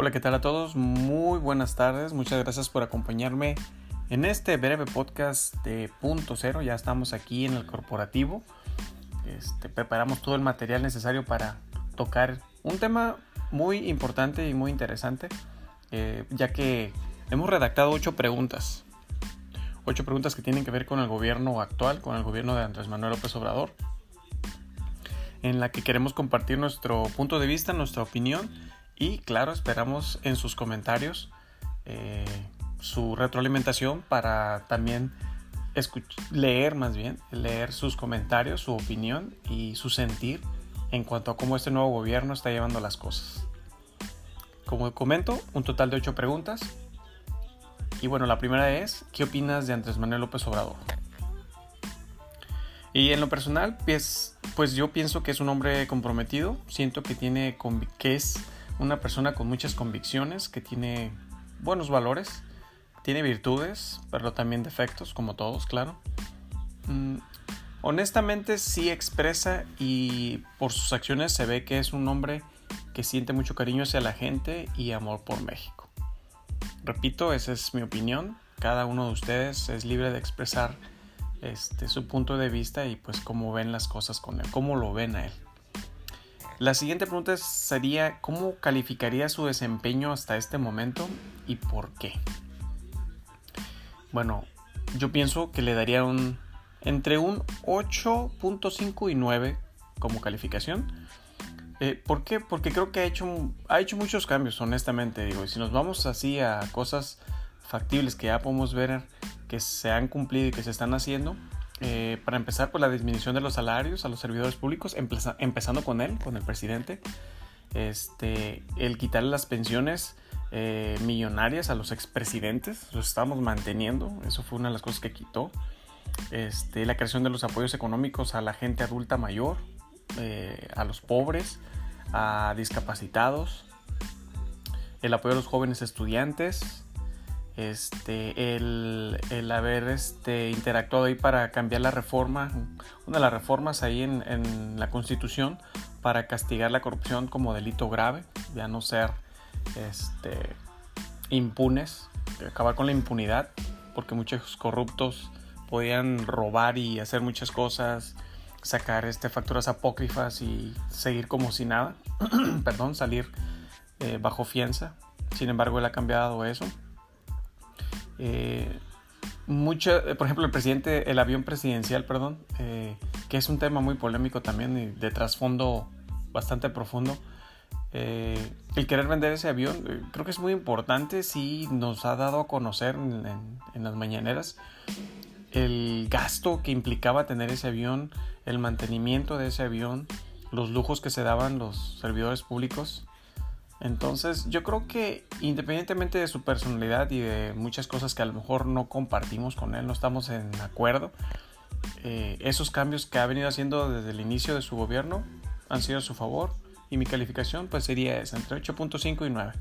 Hola, ¿qué tal a todos? Muy buenas tardes. Muchas gracias por acompañarme en este breve podcast de Punto Cero. Ya estamos aquí en el corporativo. Este, preparamos todo el material necesario para tocar un tema muy importante y muy interesante, eh, ya que hemos redactado ocho preguntas. Ocho preguntas que tienen que ver con el gobierno actual, con el gobierno de Andrés Manuel López Obrador, en la que queremos compartir nuestro punto de vista, nuestra opinión y claro, esperamos en sus comentarios eh, su retroalimentación para también leer más bien, leer sus comentarios, su opinión y su sentir en cuanto a cómo este nuevo gobierno está llevando las cosas. Como comento, un total de ocho preguntas. Y bueno, la primera es, ¿qué opinas de Andrés Manuel López Obrador? Y en lo personal, pues, pues yo pienso que es un hombre comprometido, siento que tiene que es una persona con muchas convicciones, que tiene buenos valores, tiene virtudes, pero también defectos, como todos, claro. Mm, honestamente sí expresa y por sus acciones se ve que es un hombre que siente mucho cariño hacia la gente y amor por México. Repito, esa es mi opinión. Cada uno de ustedes es libre de expresar este, su punto de vista y pues cómo ven las cosas con él, cómo lo ven a él. La siguiente pregunta sería, ¿cómo calificaría su desempeño hasta este momento y por qué? Bueno, yo pienso que le daría un entre un 8.5 y 9 como calificación. Eh, ¿Por qué? Porque creo que ha hecho, ha hecho muchos cambios, honestamente. Digo, y si nos vamos así a cosas factibles que ya podemos ver que se han cumplido y que se están haciendo, eh, para empezar, por la disminución de los salarios a los servidores públicos, empezando con él, con el presidente. Este, el quitarle las pensiones eh, millonarias a los expresidentes, los estamos manteniendo, eso fue una de las cosas que quitó. Este, la creación de los apoyos económicos a la gente adulta mayor, eh, a los pobres, a discapacitados, el apoyo a los jóvenes estudiantes, este, el, el, haber este, interactuado ahí para cambiar la reforma, una de las reformas ahí en, la constitución para castigar la corrupción como delito grave, ya no ser este, impunes, acabar con la impunidad, porque muchos corruptos podían robar y hacer muchas cosas, sacar este, facturas apócrifas y seguir como si nada, perdón, salir eh, bajo fianza. Sin embargo, él ha cambiado eso eh, mucho, eh, por ejemplo, el presidente, el avión presidencial, perdón, eh, que es un tema muy polémico también y de trasfondo bastante profundo. Eh, el querer vender ese avión, creo que es muy importante, sí nos ha dado a conocer en, en las mañaneras el gasto que implicaba tener ese avión, el mantenimiento de ese avión, los lujos que se daban los servidores públicos entonces yo creo que independientemente de su personalidad y de muchas cosas que a lo mejor no compartimos con él, no estamos en acuerdo, eh, esos cambios que ha venido haciendo desde el inicio de su gobierno han sido a su favor y mi calificación pues sería esa, entre 8.5 y 9.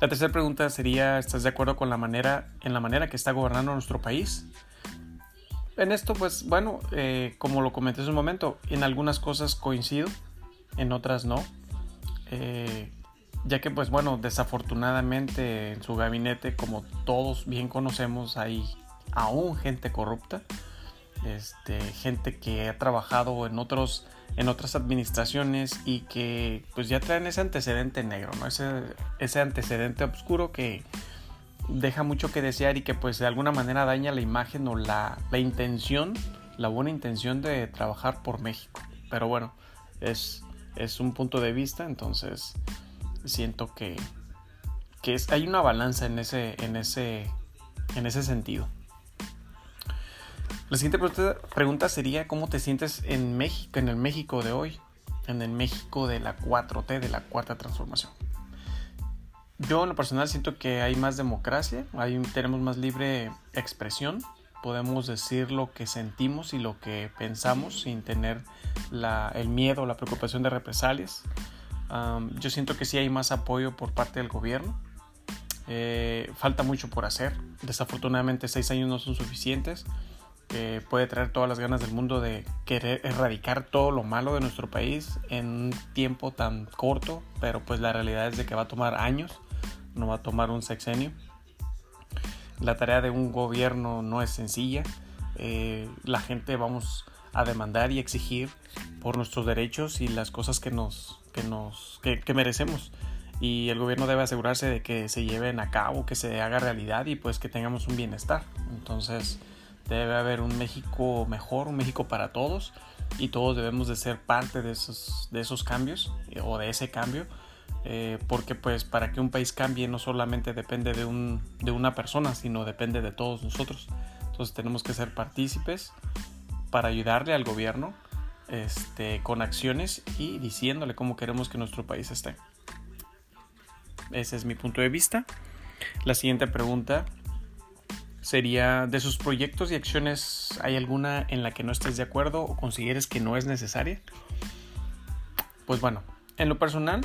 La tercera pregunta sería, ¿estás de acuerdo con la manera, en la manera que está gobernando nuestro país? En esto pues bueno, eh, como lo comenté hace un momento, en algunas cosas coincido, en otras no eh, ya que pues bueno, desafortunadamente en su gabinete, como todos bien conocemos, hay aún gente corrupta, este, gente que ha trabajado en otros en otras administraciones y que pues ya traen ese antecedente negro, ¿no? Ese, ese antecedente oscuro que deja mucho que desear y que pues de alguna manera daña la imagen o la, la intención, la buena intención de trabajar por México. Pero bueno, es es un punto de vista, entonces siento que, que es, hay una balanza en ese, en, ese, en ese sentido. La siguiente pregunta sería ¿cómo te sientes en México, en el México de hoy? En el México de la 4T, de la cuarta transformación. Yo en lo personal siento que hay más democracia, hay, tenemos más libre expresión, podemos decir lo que sentimos y lo que pensamos sin tener el miedo o la preocupación de represalias. yo siento que sí hay más apoyo por parte del gobierno. Eh, falta mucho por hacer. Desafortunadamente seis años no son suficientes, que puede traer todas las ganas del mundo de querer erradicar todo lo malo de nuestro país en un tiempo tan corto, pero pues la realidad es de que va a tomar años, no va a tomar un sexenio. La tarea de un gobierno no es sencilla, eh, la gente vamos a demandar y exigir por nuestros derechos y las cosas que nos, que nos que merecemos y el gobierno debe asegurarse de que se lleven a cabo, que se haga realidad y pues que tengamos un bienestar. Entonces debe haber un México mejor, un México para todos y todos debemos de ser parte de esos, de esos cambios eh, o de ese cambio. Eh, porque pues para que un país cambie no solamente depende de, un, de una persona, sino depende de todos nosotros. Entonces tenemos que ser partícipes para ayudarle al gobierno este, con acciones y diciéndole cómo queremos que nuestro país esté. Ese es mi punto de vista. La siguiente pregunta sería, ¿de sus proyectos y acciones hay alguna en la que no estés de acuerdo o consideres que no es necesaria? Pues bueno, en lo personal,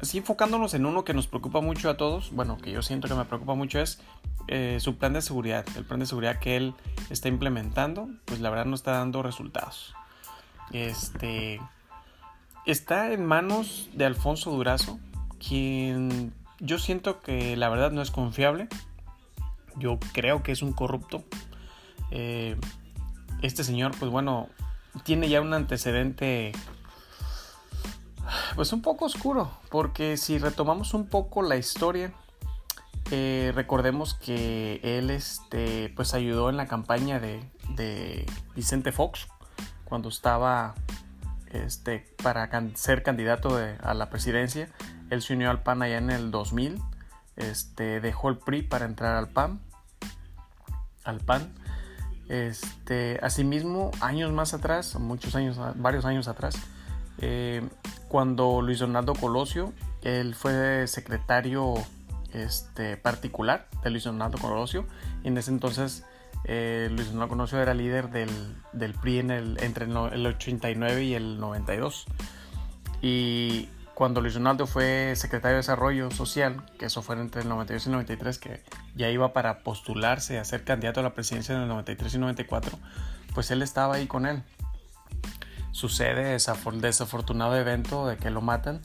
así enfocándonos en uno que nos preocupa mucho a todos, bueno, que yo siento que me preocupa mucho es eh, su plan de seguridad. El plan de seguridad que él está implementando, pues la verdad no está dando resultados. Este está en manos de Alfonso Durazo, quien yo siento que la verdad no es confiable. Yo creo que es un corrupto. Eh, este señor, pues bueno, tiene ya un antecedente pues un poco oscuro, porque si retomamos un poco la historia, eh, recordemos que él este, pues ayudó en la campaña de, de Vicente Fox cuando estaba este, para ser candidato a la presidencia. Él se unió al PAN allá en el 2000. Este, dejó el PRI para entrar al PAN. Al PAN. Este, asimismo, años más atrás, muchos años, varios años atrás, eh, cuando Luis Donaldo Colosio, él fue secretario este, particular de Luis Donaldo Colosio, y en ese entonces eh, Luis Donaldo Colosio era líder del, PRI en el, entre el 89 y el 92. Y cuando Luis Ronaldo fue secretario de Desarrollo Social, que eso fue entre el 92 y el 93, que ya iba para postularse a ser candidato a la presidencia en el 93 y 94, pues él estaba ahí con él. Sucede ese desafortunado evento de que lo matan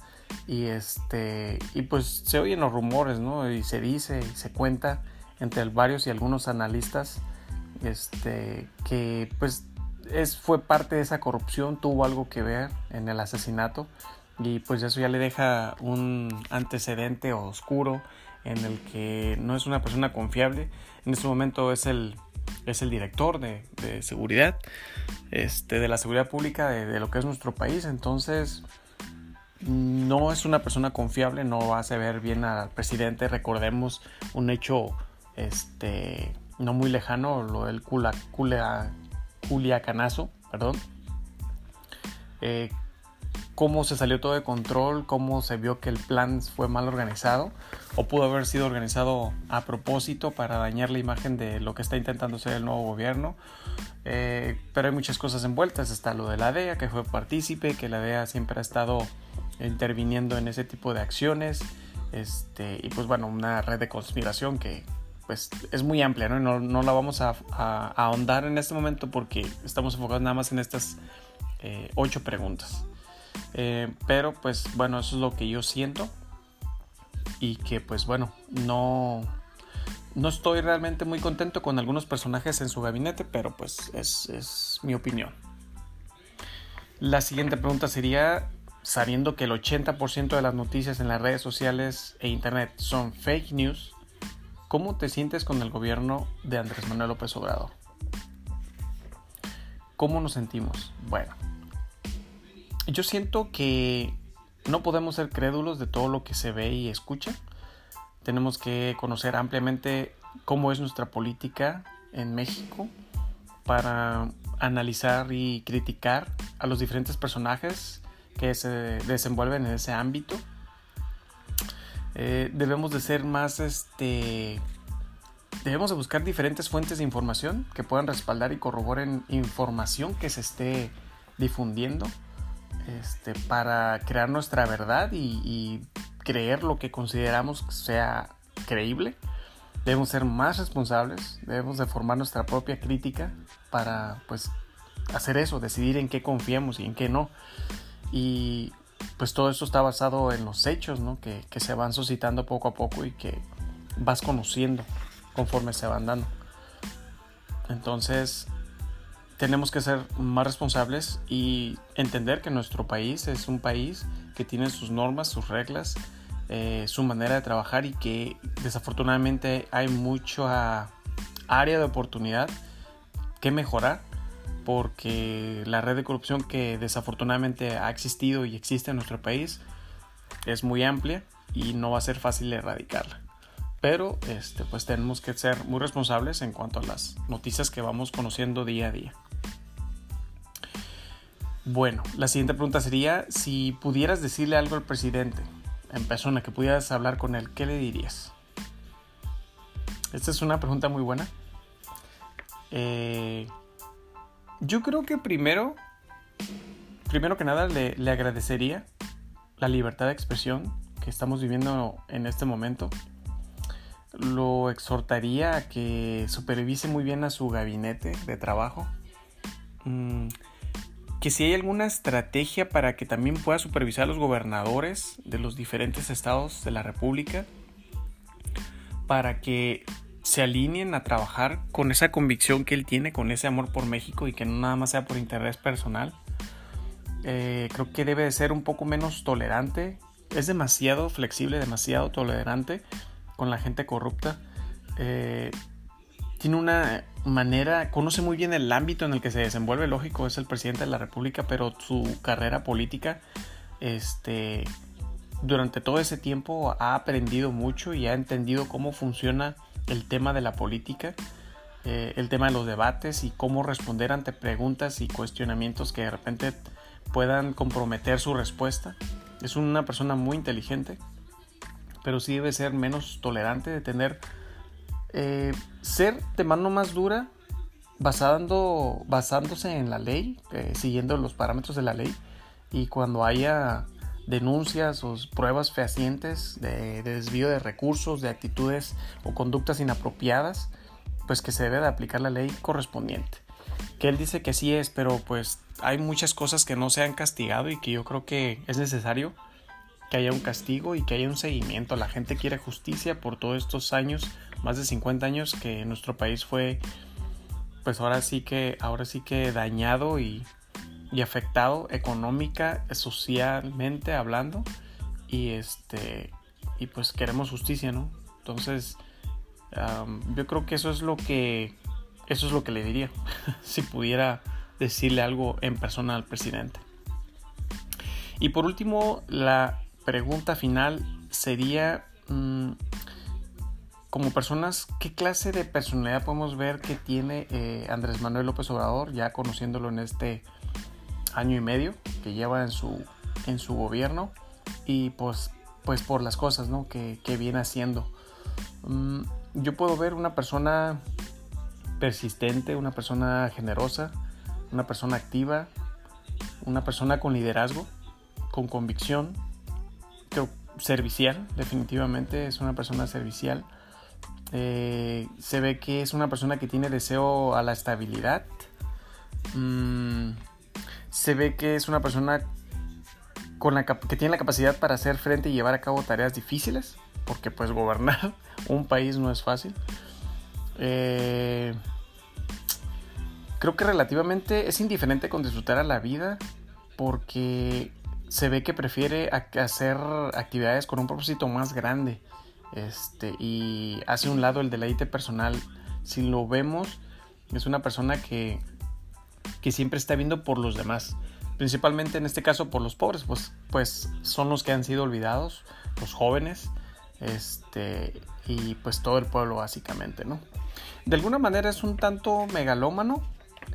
y este y pues se oyen los rumores, ¿no? Y se dice y se cuenta entre varios y algunos analistas este que pues es, fue parte de esa corrupción, tuvo algo que ver en el asesinato y pues eso ya le deja un antecedente oscuro en el que no es una persona confiable. En este momento es el, es el director de, seguridad, este, de la seguridad pública de, lo que es nuestro país. Entonces, no es una persona confiable, no hace ver bien al presidente. Recordemos un hecho este, no muy lejano, lo del Culiacanazo, perdón. Eh, cómo se salió todo de control, cómo se vio que el plan fue mal organizado o pudo haber sido organizado a propósito para dañar la imagen de lo que está intentando ser el nuevo gobierno. Eh, pero hay muchas cosas envueltas. Está lo de la DEA, que fue partícipe, que la DEA siempre ha estado interviniendo en ese tipo de acciones. Este, y pues bueno, una red de conspiración que pues es muy amplia, ¿no? No, no la vamos a, ahondar en este momento porque estamos enfocados nada más en estas eh, ocho preguntas. Eh, pero pues bueno, eso es lo que yo siento. Y que pues bueno, no, no estoy realmente muy contento con algunos personajes en su gabinete, pero pues es, es mi opinión. La siguiente pregunta sería, sabiendo que el 80% de las noticias en las redes sociales e internet son fake news, ¿cómo te sientes con el gobierno de Andrés Manuel López Obrador? ¿Cómo nos sentimos? Bueno, yo siento que no podemos ser crédulos de todo lo que se ve y escucha. Tenemos que conocer ampliamente cómo es nuestra política en México para analizar y criticar a los diferentes personajes que se desenvuelven en ese ámbito. Eh, debemos de ser más este debemos de buscar diferentes fuentes de información que puedan respaldar y corroboren información que se esté difundiendo este, para crear nuestra verdad y, creer lo que consideramos sea creíble. debemos ser más responsables, debemos de formar nuestra propia crítica para pues hacer eso, decidir en qué confiamos y en qué no. Y pues todo esto está basado en los hechos, ¿no? Que, que se van suscitando poco a poco y que vas conociendo conforme se van dando. Entonces, tenemos que ser más responsables y entender que nuestro país es un país que tiene sus normas, sus reglas, eh, su manera de trabajar y que desafortunadamente hay mucha área de oportunidad que mejorar porque la red de corrupción que desafortunadamente ha existido y existe en nuestro país es muy amplia y no va a ser fácil erradicarla. Pero este, pues tenemos que ser muy responsables en cuanto a las noticias que vamos conociendo día a día. Bueno, la siguiente pregunta sería si pudieras decirle algo al presidente, en persona, que pudieras hablar con él, ¿qué le dirías? Esta es una pregunta muy buena. Eh, yo creo que primero, primero que nada, le, le agradecería la libertad de expresión que estamos viviendo en este momento. Lo exhortaría a que supervise muy bien a su gabinete de trabajo. Mm, que si hay alguna estrategia para que también pueda supervisar a los gobernadores de los diferentes estados de la República, para que se alineen a trabajar con esa convicción que él tiene, con ese amor por México y que no nada más sea por interés personal. Eh, creo que debe de ser un poco menos tolerante. Es demasiado flexible, demasiado tolerante con la gente corrupta. Eh, tiene una manera, conoce muy bien el ámbito en el que se desenvuelve, lógico, es el presidente de la República, pero su carrera política, este, durante todo ese tiempo ha aprendido mucho y ha entendido cómo funciona el tema de la política, eh, el tema de los debates y cómo responder ante preguntas y cuestionamientos que de repente puedan comprometer su respuesta. Es una persona muy inteligente, pero sí debe ser menos tolerante de tener eh, ser de mano más dura basando, basándose en la ley, eh, siguiendo los parámetros de la ley y cuando haya denuncias o pruebas fehacientes de, desvío de recursos, de actitudes o conductas inapropiadas, pues que se debe de aplicar la ley correspondiente. Que él dice que sí es, pero pues hay muchas cosas que no se han castigado y que yo creo que es necesario que haya un castigo y que haya un seguimiento. La gente quiere justicia por todos estos años más de 50 años que nuestro país fue pues ahora sí que ahora sí que dañado y, y afectado económica socialmente hablando. Y este y pues queremos justicia no entonces yo creo que eso es lo que eso es lo que le diría si pudiera decirle algo en persona al presidente. Y por último la pregunta final sería mm, como personas, ¿qué clase de personalidad podemos ver que tiene eh, Andrés Manuel López Obrador, ya conociéndolo en este año y medio que lleva en su, en su gobierno y pues, pues por las cosas ¿no? que, viene haciendo? Mm, yo puedo ver una persona persistente, una persona generosa, una persona activa, una persona con liderazgo, con convicción, servicial, definitivamente es una persona servicial eh, se ve que es una persona que tiene deseo a la estabilidad. Mm, se ve que es una persona con la que tiene la capacidad para hacer frente y llevar a cabo tareas difíciles, porque pues gobernar un país no es fácil. Eh, creo que relativamente es indiferente con disfrutar a la vida, porque se ve que prefiere hacer actividades con un propósito más grande este, y hace un lado el deleite personal. Si lo vemos, es una persona que, que siempre está viendo por los demás. Principalmente en este caso por los pobres, pues, pues son los que han sido olvidados, los jóvenes, este, y pues todo el pueblo básicamente, ¿no? De alguna manera es un tanto megalómano,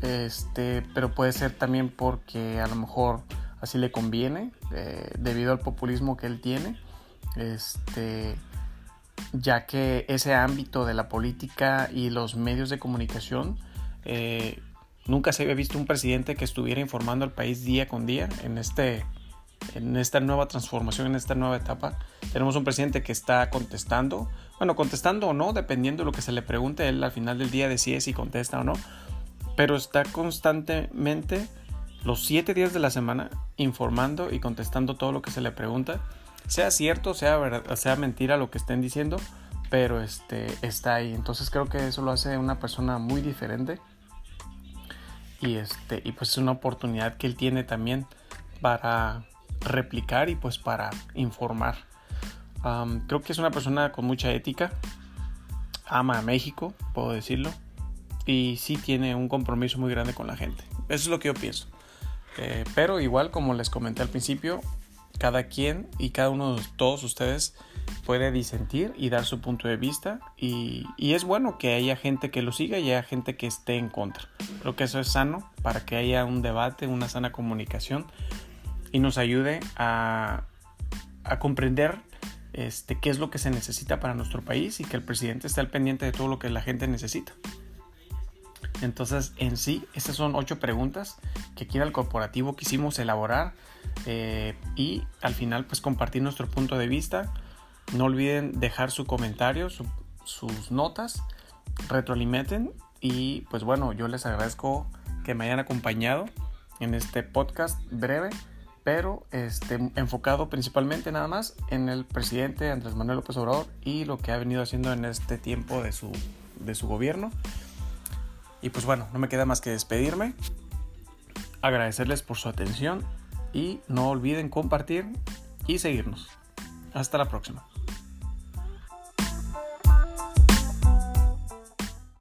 este, pero puede ser también porque a lo mejor así le conviene, eh, debido al populismo que él tiene. Este, ya que ese ámbito de la política y los medios de comunicación eh, nunca se había visto un presidente que estuviera informando al país día con día en este en esta nueva transformación, en esta nueva etapa, tenemos un presidente que está contestando, bueno, contestando o no, dependiendo de lo que se le pregunte, él al final del día decide si contesta o no, pero está constantemente los siete días de la semana informando y contestando todo lo que se le pregunta, sea cierto, sea, verdad, sea mentira lo que estén diciendo, pero este, está ahí. Entonces creo que eso lo hace una persona muy diferente y, este, y pues es una oportunidad que él tiene también para replicar y pues para informar. creo que es una persona con mucha ética, ama a México, puedo decirlo, y sí tiene un compromiso muy grande con la gente. Eso es lo que yo pienso. Eh, pero igual, como les comenté al principio, cada quien y cada uno de todos ustedes puede disentir y dar su punto de vista y, es bueno que haya gente que lo siga y haya gente que esté en contra. Creo que eso es sano para que haya un debate, una sana comunicación y nos ayude a, comprender este, qué es lo que se necesita para nuestro país y que el presidente esté al pendiente de todo lo que la gente necesita. Entonces, en sí, estas son ocho preguntas que aquí en el corporativo quisimos elaborar eh, y al final pues compartir nuestro punto de vista. No olviden dejar su comentario, sus notas, retroalimenten y pues bueno, yo les agradezco que me hayan acompañado en este podcast breve, pero este, enfocado principalmente nada más en el presidente Andrés Manuel López Obrador y lo que ha venido haciendo en este tiempo de su, de su gobierno. Y pues bueno, no me queda más que despedirme, agradecerles por su atención y no olviden compartir y seguirnos. Hasta la próxima.